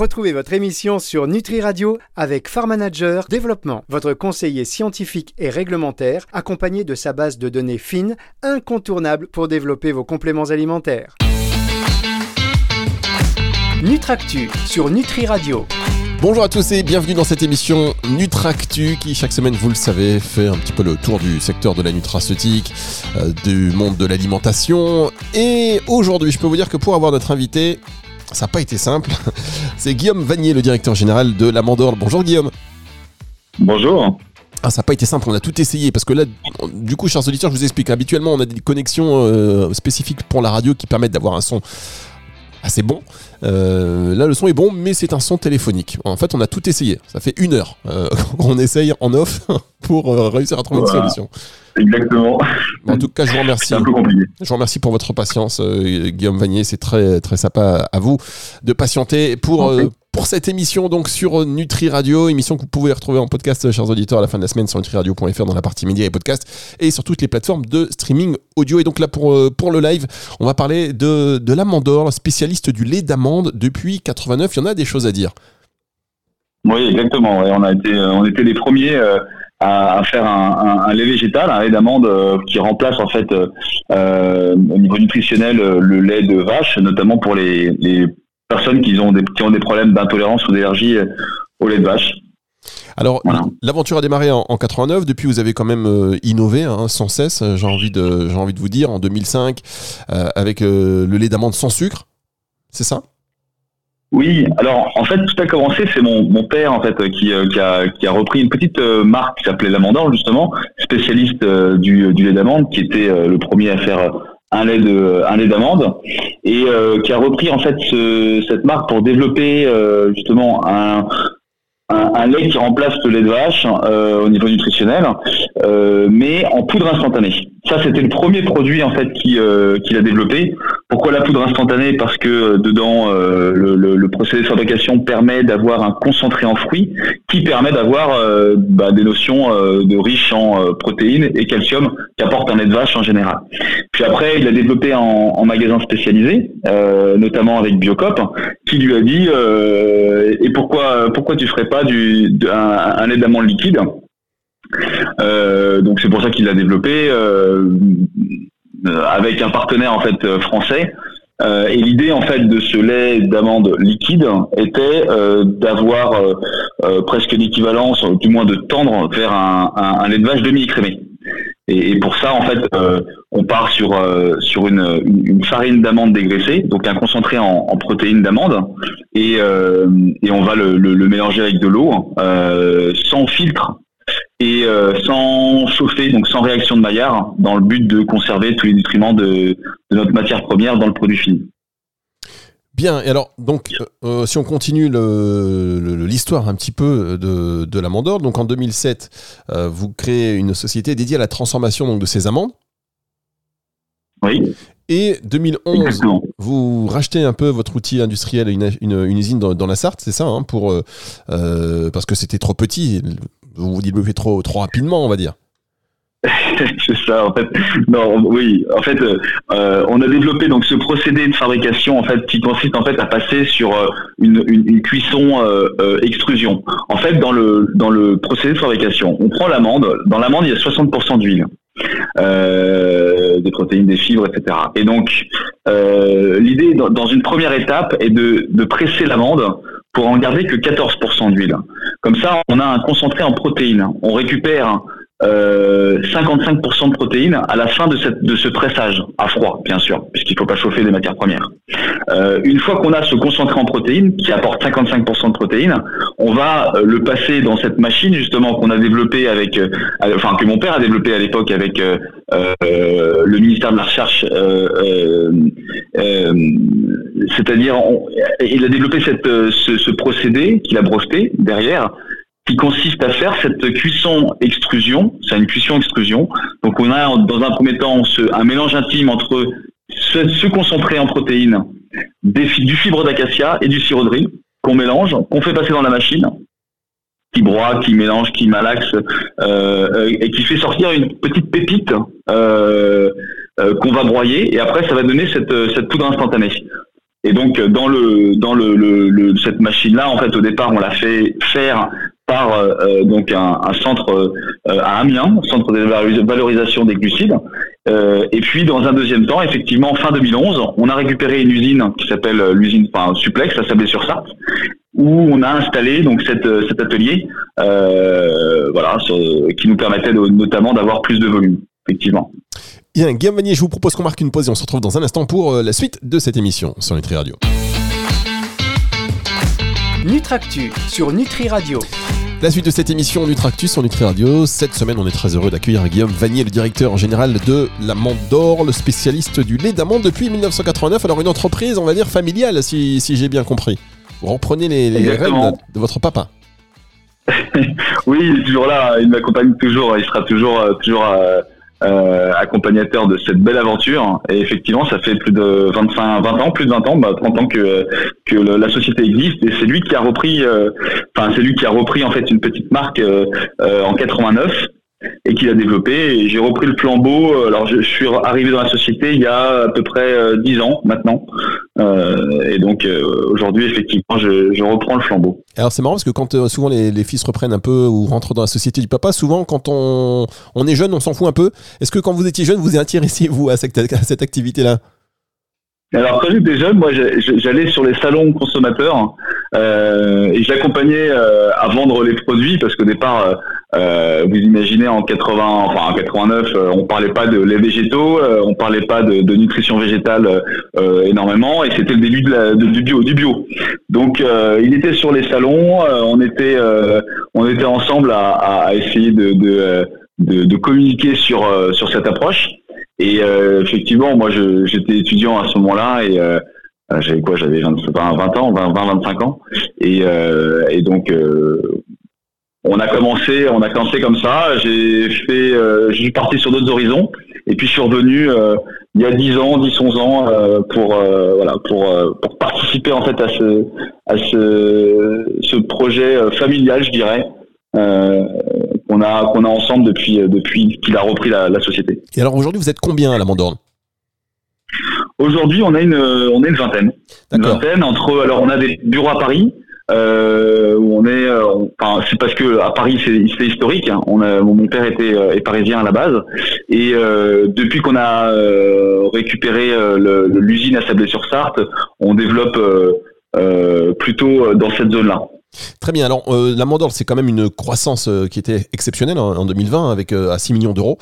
Retrouvez votre émission sur Nutri Radio avec Farm Manager Développement, votre conseiller scientifique et réglementaire, accompagné de sa base de données fines, incontournable pour développer vos compléments alimentaires. Nutractu sur Nutri Radio. Bonjour à tous et bienvenue dans cette émission Nutractu qui chaque semaine, vous le savez, fait un petit peu le tour du secteur de la nutraceutique, euh, du monde de l'alimentation. Et aujourd'hui, je peux vous dire que pour avoir notre invité, ça n'a pas été simple. C'est Guillaume Vanier, le directeur général de la Mandorle. Bonjour Guillaume. Bonjour. Ah, ça n'a pas été simple, on a tout essayé parce que là, du coup, chers auditeurs, je vous explique. Habituellement, on a des connexions euh, spécifiques pour la radio qui permettent d'avoir un son assez bon. Euh, là, le son est bon, mais c'est un son téléphonique. En fait, on a tout essayé. Ça fait une heure euh, qu'on essaye en off pour euh, réussir à trouver une solution. Exactement. en tout cas, je vous remercie. un peu compliqué. Je vous remercie pour votre patience, Guillaume Vanier. C'est très très sympa à vous de patienter pour pour cette émission donc sur Nutri Radio, émission que vous pouvez retrouver en podcast, chers auditeurs, à la fin de la semaine sur nutriradio.fr dans la partie médias et podcasts et sur toutes les plateformes de streaming audio. Et donc là, pour, euh, pour le live, on va parler de, de l'amandor, spécialiste du lait d'amande depuis 89. Il y en a des choses à dire. Oui, exactement. on, a été, euh, on était les premiers. Euh, à, faire un, lait végétal, un lait d'amande qui remplace en fait au niveau nutritionnel le lait de vache, notamment pour les, les personnes qui ont des, qui ont des problèmes d'intolérance ou d'allergie euh, au lait de vache. Alors, l'aventure a démarré en, 89. Depuis, vous avez quand même euh, innové hein, sans cesse. J'ai envie de, j'ai envie de vous dire, en 2005, euh, avec le lait d'amande sans sucre. C'est ça? Oui. Alors, en fait, tout a commencé. C'est mon, mon père en fait qui, qui, a, qui a repris une petite marque qui s'appelait l'Amandor justement, spécialiste du, du lait d'amande, qui était le premier à faire un lait de un lait d'amande et euh, qui a repris en fait ce, cette marque pour développer euh, justement un, un, lait qui remplace le lait de vache euh, au niveau nutritionnel, euh, mais en poudre instantanée. Ça, c'était le premier produit en fait euh, qu'il a développé. Pourquoi la poudre instantanée? Parce que dedans, le, le, le, procédé de fabrication permet d'avoir un concentré en fruits qui permet d'avoir bah, des notions de riches en protéines et calcium qu'apporte un lait de vache en général. Puis après, il a développé en, en magasin spécialisé, notamment avec Biocop, qui lui a dit et pourquoi pourquoi tu ferais pas du, un, lait d'amande liquide? Euh, donc c'est pour ça qu'il l'a développé euh, avec un partenaire en fait français. Euh, et l'idée en fait de ce lait d'amande liquide était d'avoir presque l'équivalence, du moins de tendre vers un, lait de vache demi-écrémé. Et, pour ça, en fait, on part sur sur une, farine d'amande dégraissée, donc un concentré en, protéines d'amande, et on va le, mélanger avec de l'eau, sans filtre et sans chauffer, donc sans réaction de Maillard, dans le but de conserver tous les nutriments de, notre matière première dans le produit fini. Bien, et alors, donc, si on continue l'histoire un petit peu de, de l'amandor, donc en 2007, vous créez une société dédiée à la transformation donc, de ces amandes. Oui. Et 2011, vous rachetez un peu votre outil industriel, une, une, usine dans, la Sarthe, c'est ça, hein, pour, euh, euh, parce que c'était trop petit, vous vous développez trop, trop rapidement, on va dire. c'est ça, en fait. Non, oui, en fait, euh, on a développé donc ce procédé de fabrication en fait qui consiste en fait à passer sur une, une, cuisson extrusion. En fait, dans le dans le procédé de fabrication, on prend l'amande. Dans l'amande, il y a 60% d'huile. Euh, des protéines, des fibres, etc. Et donc, euh, l'idée dans, une première étape est de presser l'amande pour en garder que 14% d'huile. Comme ça, on a un concentré en protéines. On récupère 55% euh, de protéines à la fin de, de ce pressage, à froid, bien sûr, puisqu'il ne faut pas chauffer les matières premières. Euh, une fois qu'on a ce concentré en protéines, qui apporte 55% de protéines, on va euh, le passer dans cette machine, justement, qu'on a développée avec, enfin, que mon père a développé à l'époque avec le ministère de la Recherche, c'est-à-dire, il a développé cette, ce, procédé qu'il a breveté derrière, qui consiste à faire cette cuisson extrusion. C'est une cuisson extrusion. Donc on a dans un premier temps un mélange intime entre ce, concentré en protéines, du fibre d'acacia et du sirop qu'on mélange, qu'on fait passer dans la machine, qui broie, qui mélange, qui malaxe, euh, et qui fait sortir une petite pépite euh, euh, qu'on va broyer, et après ça va donner cette, poudre instantanée. Et donc dans cette machine là en fait au départ on l'a fait faire par euh, euh, donc un, centre à Amiens, centre de valorisation des glucides. et puis dans un deuxième temps, effectivement fin 2011, on a récupéré une usine qui s'appelle l'usine enfin, Suplex à Sablé-sur-Sarthe, où on a installé donc cet atelier, voilà, qui nous permettait notamment d'avoir plus de volume, effectivement. Bien, Guillaume Vanier, je vous propose qu'on marque une pause et on se retrouve dans un instant pour euh, la suite de cette émission sur Nutri Radio. Nutractu sur Nutri Radio. La suite de cette émission Nutractu sur Nutri Radio. Cette semaine, on est très heureux d'accueillir Guillaume Vanier, le directeur général de l'amande d'or, le spécialiste du lait d'amande depuis 1989. Alors, une entreprise, on va dire, familiale, si, j'ai bien compris. Vous reprenez les, les rênes de, votre papa. oui, il est toujours là, il m'accompagne toujours, il sera toujours, toujours euh, euh, accompagnateur de cette belle aventure. Et effectivement, ça fait plus de 25, 20 ans, plus de 20 ans, bah, 30 ans que que la société existe. Et c'est lui qui a repris, euh, enfin c'est lui qui a repris en fait une petite marque euh, en 89 et qu'il a développé. J'ai repris le flambeau. Euh, alors, je, suis arrivé dans la société il y a à peu près euh, dix ans maintenant. Euh, et donc, aujourd'hui, effectivement, je, reprends le flambeau. Alors, c'est marrant parce que quand souvent les, fils reprennent un peu ou rentrent dans la société du papa, souvent, quand on, on est jeune, on s'en fout un peu. Est-ce que quand vous étiez jeune, vous êtes intéressé, vous, à cette, à cette activité-là? Alors quand j'étais jeune, moi j'allais sur les salons consommateurs euh, et j'accompagnais euh, à vendre les produits parce qu'au départ, euh, euh vous imaginez en 80, enfin en 89, euh, on parlait pas de lait végétaux, on parlait pas de, de nutrition végétale énormément et c'était le début de la, du bio, du bio. Donc il était sur les salons, on était on était ensemble à, à essayer de, de, de, de communiquer sur sur cette approche. Et euh, effectivement, moi, j'étais étudiant à ce moment-là et euh, euh, j'avais quoi? J'avais 20, 20, ans, 20, 25 ans. Et, et donc, on a commencé, on a commencé comme ça. J'ai fait, je suis parti sur d'autres horizons. Et puis je suis revenu il y a 10 ans, 10, 11 ans pour voilà pour pour participer en fait à ce à ce ce projet familial, je dirais, euh, qu'on a qu'on a ensemble depuis depuis qu'il a repris la, société. Et alors aujourd'hui, vous êtes combien à la Mandorne? Aujourd'hui, on a une on est une vingtaine. Une vingtaine entre alors on a des bureaux à Paris. Euh, où on est, euh, enfin c'est parce que à Paris c'est historique. Hein. On a, mon père était euh, est parisien à la base et euh, depuis qu'on a récupéré l'usine à Sablé-sur-Sarthe, on développe plutôt dans cette zone-là. Très bien. Alors, euh, la Mandorle, c'est quand même une croissance euh, qui était exceptionnelle en, 2020, avec euh, à 6 millions d'euros,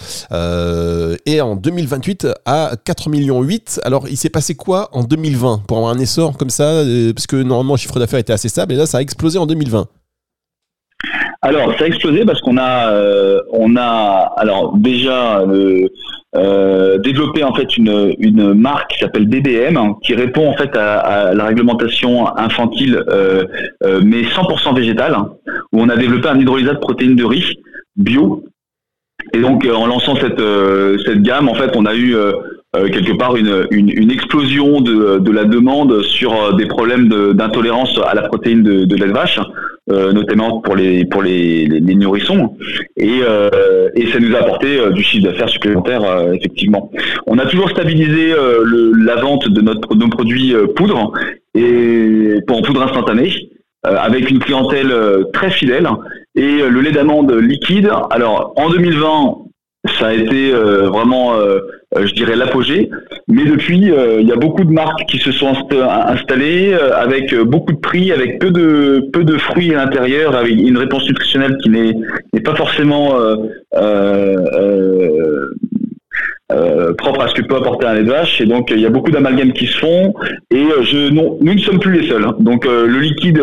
et en 2028 à 4 millions 8. Alors, il s'est passé quoi en 2020 pour avoir un essor comme ça Parce que normalement, le chiffre d'affaires était assez stable, et là, ça a explosé en 2020. Alors, ça a explosé parce qu'on a, on a, alors déjà euh, développé en fait une, une marque qui s'appelle DBM, qui répond en fait à, la réglementation infantile, euh, euh, mais 100% végétale, où on a développé un hydrolysat de protéines de riz bio. Et donc, en lançant cette, cette gamme, en fait, on a eu quelque part une, une, une, explosion de, de la demande sur des problèmes d'intolérance à la protéine de, de de vache. Euh, notamment pour les pour les, les, nourrissons et, euh, et ça nous a apporté euh, du chiffre d'affaires supplémentaire effectivement. On a toujours stabilisé le, la vente de notre nos produits poudre et pour en poudre instantanée avec une clientèle très fidèle et le lait d'amande liquide. Alors en 2020 ça a été vraiment, je dirais, l'apogée. Mais depuis, il y a beaucoup de marques qui se sont installées avec beaucoup de prix, avec peu de peu de fruits à l'intérieur, avec une réponse nutritionnelle qui n'est pas forcément propre à ce que peut apporter un lait de vache. Et donc, il y a beaucoup d'amalgames qui se font. Et je, non, nous ne sommes plus les seuls. Hein. Donc, le liquide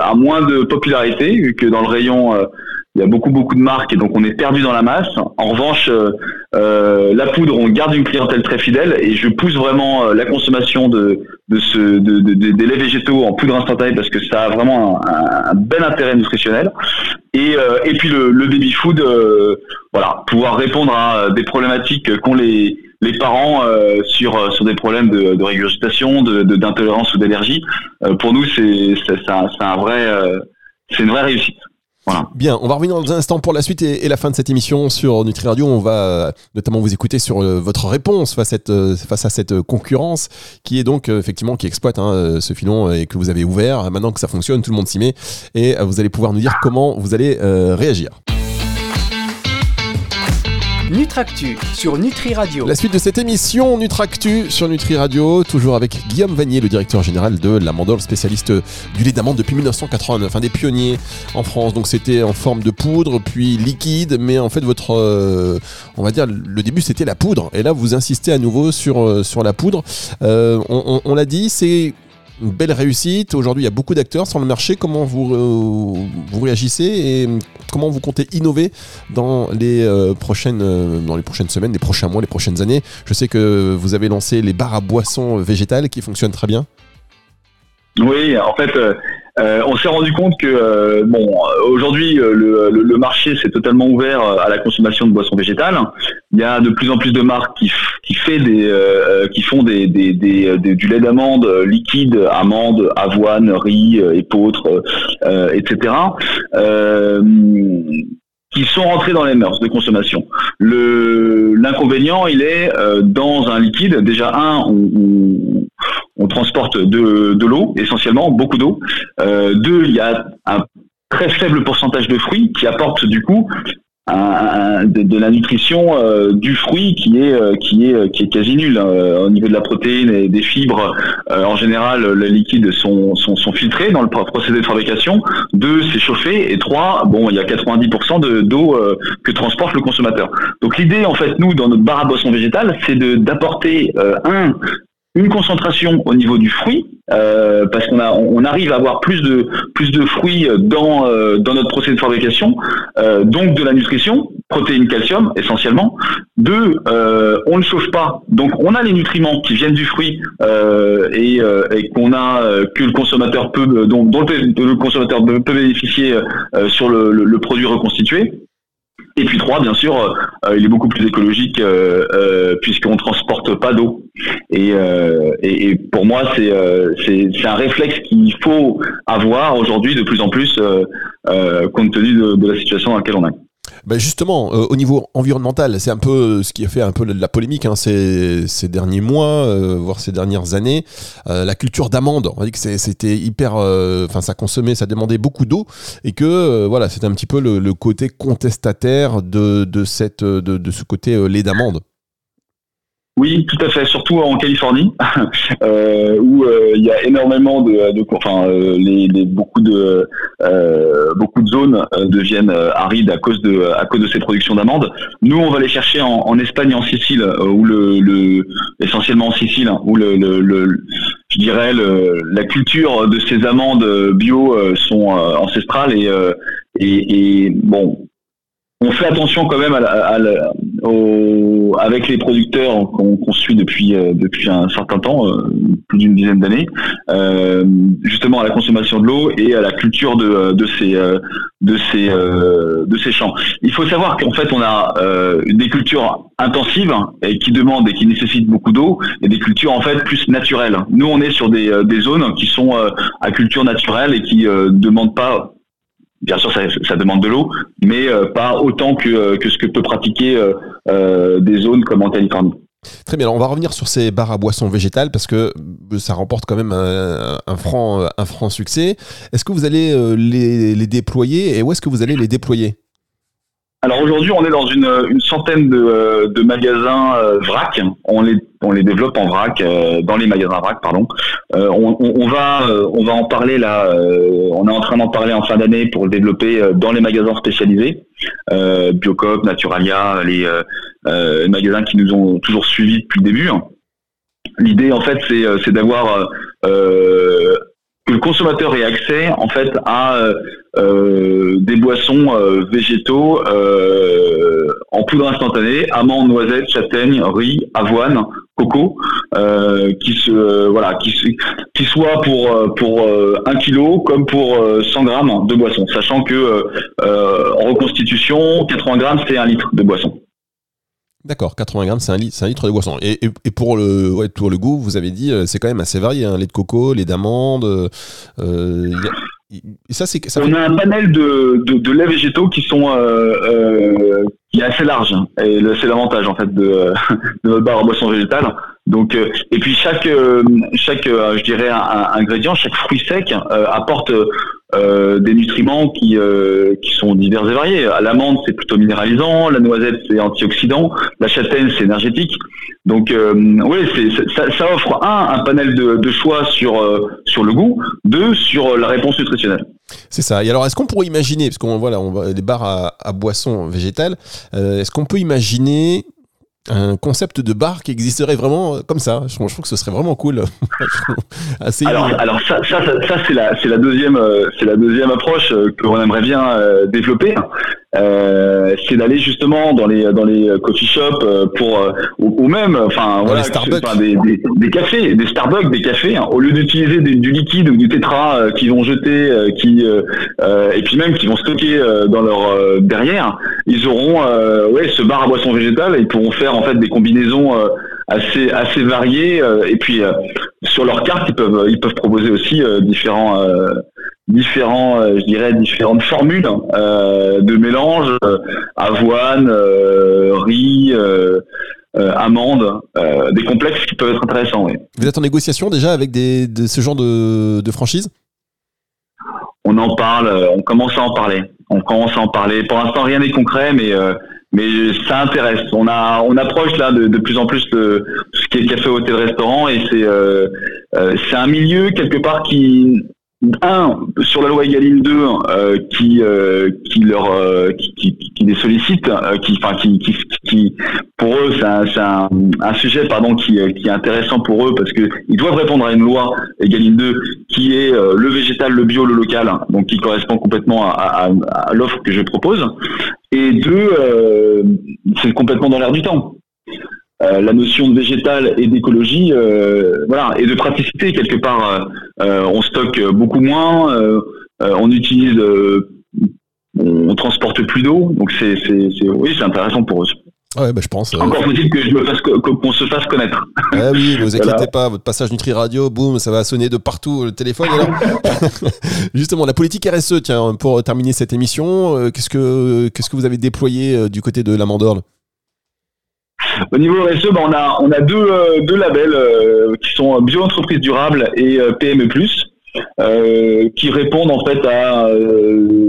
a moins de popularité que dans le rayon il y a beaucoup beaucoup de marques et donc on est perdu dans la masse. En revanche, euh, euh, la poudre, on garde une clientèle très fidèle et je pousse vraiment euh, la consommation de, de ce de, des laits végétaux en poudre instantanée parce que ça a vraiment un, bel intérêt nutritionnel. Et, et puis le, le baby food, voilà, pouvoir répondre à des problématiques qu'ont les les parents sur sur des problèmes de, de régurgitation, de d'intolérance ou d'allergie. pour nous, c'est c'est un, un vrai c'est une vraie réussite. Bien, on va revenir dans un instant pour la suite et, la fin de cette émission sur Nutri Radio. On va euh, notamment vous écouter sur euh, votre réponse face à cette, euh, concurrence qui est donc effectivement qui exploite hein, ce filon et que vous avez ouvert. Maintenant que ça fonctionne, tout le monde s'y met et vous allez pouvoir nous dire comment vous allez réagir. Nutractu sur Nutri Radio. La suite de cette émission Nutractu sur Nutri Radio, toujours avec Guillaume Vanier, le directeur général de la Mandole, spécialiste du lait d'amande depuis 1989, un des pionniers en France. Donc c'était en forme de poudre, puis liquide, mais en fait votre, euh, on va dire, le début c'était la poudre. Et là vous insistez à nouveau sur, euh, la poudre. Euh, on l'a dit, c'est une belle réussite. Aujourd'hui, il y a beaucoup d'acteurs sur le marché. Comment vous, euh, réagissez et comment vous comptez innover dans les, euh, prochaines, euh, dans les prochaines semaines, les prochains mois, les prochaines années? Je sais que vous avez lancé les bars à boissons végétales qui fonctionnent très bien. Oui, en fait, euh, on s'est rendu compte que euh, bon, aujourd'hui euh, le, marché s'est totalement ouvert à la consommation de boissons végétales. Il y a de plus en plus de marques qui, qui font des, du lait d'amande liquide, amande, avoine, riz, épeautre, etc. qui sont rentrés dans les mœurs de consommation. L'inconvénient, il est dans un liquide. Déjà un, on transporte de, l'eau, essentiellement, beaucoup d'eau. Euh, deux, il y a un très faible pourcentage de fruits qui apportent du coup de, la nutrition euh, du fruit qui est euh, qui est qui est quasi nulle hein. au niveau de la protéine et des fibres en général les liquides sont, sont, sont filtrés dans le procédé de fabrication deux c'est chauffé et trois bon il y a 90% d'eau que transporte le consommateur donc l'idée en fait nous dans notre bar à boisson végétale c'est de d'apporter un une concentration au niveau du fruit euh, parce qu'on a on arrive à avoir plus de plus de fruits dans euh, dans notre procédé de fabrication euh, donc de la nutrition protéines calcium essentiellement. Deux on ne chauffe pas. Donc on a les nutriments qui viennent du fruit et, et qu'on a que le consommateur peut dont, dont le, consommateur peut bénéficier sur le produit reconstitué et puis trois, bien sûr, euh, il est beaucoup plus écologique euh, euh, puisqu'on transporte pas d'eau. Et, et, pour moi, c'est c'est un réflexe qu'il faut avoir aujourd'hui de plus en plus compte tenu de, de la situation dans laquelle on est. Ben justement, euh, au niveau environnemental, c'est un peu euh, ce qui a fait un peu la polémique hein, ces, derniers mois, euh, voire ces dernières années. la culture d'amande, on a dit que c'était hyper, enfin ça consommait, ça demandait beaucoup d'eau, et que voilà, c'était un petit peu le, côté contestataire de, cette, de, de ce côté lait d'amande. Oui, tout à fait, surtout en Californie, euh, où euh, il y a énormément de, de enfin, euh, les, les, beaucoup de beaucoup de zones deviennent arides à cause de à cause de ces productions d'amandes. Nous, on va les chercher en, en Espagne en Sicile, où le, le, essentiellement en Sicile, hein, où le, le, je dirais la culture de ces amandes bio sont ancestrales et, et, et bon, on fait attention quand même à, au, avec les producteurs qu'on suit depuis euh, depuis un certain temps, euh, plus d'une dizaine d'années, euh, justement à la consommation de l'eau et à la culture de, de ces de ces de ces champs. Il faut savoir qu'en fait on a des cultures intensives et qui demandent et qui nécessitent beaucoup d'eau et des cultures en fait plus naturelles. Nous on est sur des, des zones qui sont à culture naturelle et qui demandent pas Bien sûr, ça, demande de l'eau, mais euh, pas autant que, euh, que, ce que peut pratiquer euh, des zones comme en Californie. Très bien, alors on va revenir sur ces bars à boissons végétales parce que ça remporte quand même un, franc, succès. Est-ce que vous allez les, les déployer et où est-ce que vous allez les déployer? Alors aujourd'hui, on est dans une, une centaine de, euh, de magasins euh, vrac. On les, on les développe en vrac, euh, dans les magasins vrac, pardon. On, on, va, on va en parler là. on est en train d'en parler en fin d'année pour le développer dans les magasins spécialisés, Biocop, Naturalia, les, les, magasins qui nous ont toujours suivis depuis le début. L'idée, en fait, c'est d'avoir que le consommateur ait accès en fait à euh, euh des boissons euh, végétaux euh, en poudre instantanée, amandes, noisettes, châtaignes, riz, avoine, coco, qui se voilà, qui, qui soit pour pour un kilo comme pour 100 grammes de boisson, sachant que en reconstitution, 80 grammes c'est un litre de boisson. D'accord, 80 grammes, c'est un, litre, un litre de boisson. Et, et, pour, le, ouais, pour le goût, vous avez dit, euh, c'est quand même assez varié. Hein, lait de coco, lait d'amande. Euh, ça, c'est, On a un panel de, de, de laits végétaux qui sont euh, euh, qui est assez large. Hein. Et c'est l'avantage en fait de, de notre barre à boisson végétale. Donc, euh, et puis chaque, euh, chaque, euh, je dirais, un, ingrédient, chaque fruit sec apporte des nutriments qui, qui sont divers et variés. L'amande, c'est plutôt minéralisant, la noisette, c'est antioxydant, la châtaigne, c'est énergétique. Donc, oui, ça, offre un, un panel de, choix sur, sur le goût, deux, sur la réponse nutritionnelle. C'est ça. Et alors, est-ce qu'on pourrait imaginer, parce qu'on voilà, on va des bars à, à boissons végétales, est-ce qu'on peut imaginer un concept de bar qui existerait vraiment comme ça. Je, trouve que ce serait vraiment cool. alors, alors ça, ça, ça, c'est la, la deuxième, euh, c'est la deuxième approche euh, que l'on aimerait bien euh, développer. Euh, c'est d'aller justement dans les dans les coffee shops pour ou, même enfin voilà des, des, des, cafés des Starbucks des cafés hein. au lieu d'utiliser du liquide ou du tétra qu'ils vont jeter qui et puis même qui vont stocker dans leur derrière ils auront ouais ce bar à boisson végétale et ils pourront faire en fait des combinaisons euh, assez assez variées euh, et puis euh, sur leur carte ils peuvent ils peuvent proposer aussi différents différents je dirais différentes formules de mélange avoine riz amandes, des complexes qui peuvent être intéressants. Vous êtes en négociation déjà avec des, de ce genre de, de franchise? On en parle, on commence à en parler. On commence à en parler. Pour l'instant, rien n'est concret, mais mais ça intéresse. On a, on approche là de, de plus en plus de ce qui est café, hôtel, restaurant, et c'est, euh, euh, c'est un milieu quelque part qui, un sur la loi Egaline 2 euh, qui euh, qui leur euh, qui, qui, qui, les sollicite euh, qui enfin qui, qui, qui pour eux c'est un, un, un, sujet pardon qui, qui est intéressant pour eux parce que ils doivent répondre à une loi Egaline 2 qui est le végétal le bio le local donc qui correspond complètement à, à, à l'offre que je propose. Et deux c'est complètement dans l'air du temps euh, la notion de végétal et d'écologie, euh, voilà, et de praticité quelque part. Euh, on stocke beaucoup moins, on utilise, on transporte plus d'eau, donc c'est, oui, c'est intéressant pour eux. Ouais, bah, je pense. Encore faut-il que je me fasse qu'on se fasse connaître. Ah oui, ne vous inquiétez pas, votre passage Nutri Radio, boum, ça va sonner de partout le téléphone. Justement, la politique RSE, tiens, pour terminer cette émission, qu'est-ce que qu'est-ce que vous avez déployé du côté de la Mandorle au niveau RSE, ben, on a deux, euh, labels euh, qui sont bio entreprise durable et euh, PME+. qui répondent en fait à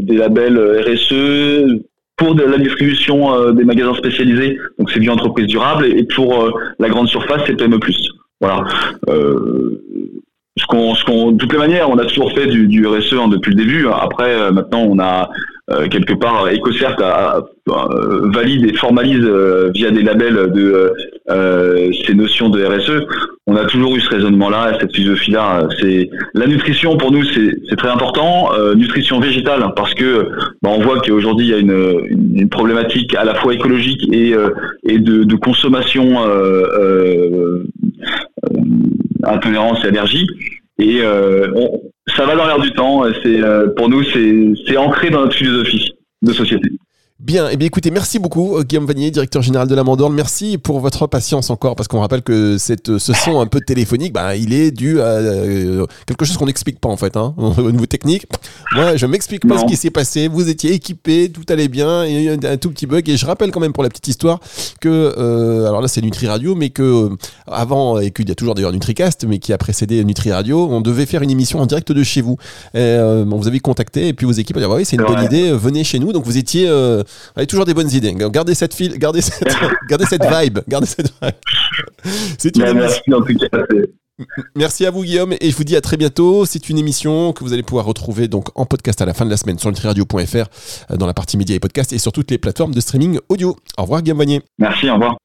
des labels RSE pour la distribution des magasins spécialisés, donc c'est bio entreprise durable, et pour la grande surface, c'est PME+. Voilà. ce qu'on, de toutes les manières, on a toujours fait du, RSE hein, depuis le début. Après, maintenant, on a euh, quelque part EcoCert a, valide et formalise euh, via des labels de euh, ces notions de RSE. On a toujours eu ce raisonnement-là, cette philosophie-là. C'est la nutrition pour nous, c'est très important. nutrition végétale parce que bah, on voit qu'aujourd'hui il y a une, problématique à la fois écologique et, de, consommation intolérance et allergie. Et ça va dans l'air du temps. C'est euh, pour nous, c'est ancré dans notre philosophie de société. Bien, et eh bien écoutez, merci beaucoup euh, Guillaume Vanier, directeur général de la Mandorle. Merci pour votre patience encore, parce qu'on rappelle que cette, ce son un peu téléphonique, bah, il est dû à euh, quelque chose qu'on n'explique pas en fait, hein, au niveau technique. Moi, je m'explique pas ce qui s'est passé. Vous étiez équipé, tout allait bien, il y a eu un, tout petit bug. Et je rappelle quand même pour la petite histoire que, euh, alors là c'est Nutri Radio, mais que avant, et qu'il y a toujours d'ailleurs NutriCast, mais qui a précédé Nutri Radio, on devait faire une émission en direct de chez vous. Et, bon, vous avez contacté et puis vos équipes ont dit ah oui c'est une bonne idée, venez chez nous. Donc vous étiez avez toujours des bonnes idées. Gardez cette file, gardez cette, gardez cette vibe, gardez cette vibe. C'est une merci en tout cas. Merci à vous Guillaume et je vous dis à très bientôt. C'est une émission que vous allez pouvoir retrouver donc en podcast à la fin de la semaine sur nutriradio.fr euh, dans la partie médias et podcasts et sur toutes les plateformes de streaming audio. Au revoir Guillaume Vanier. Merci, au revoir.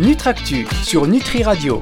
Nutractu sur Nutri Radio.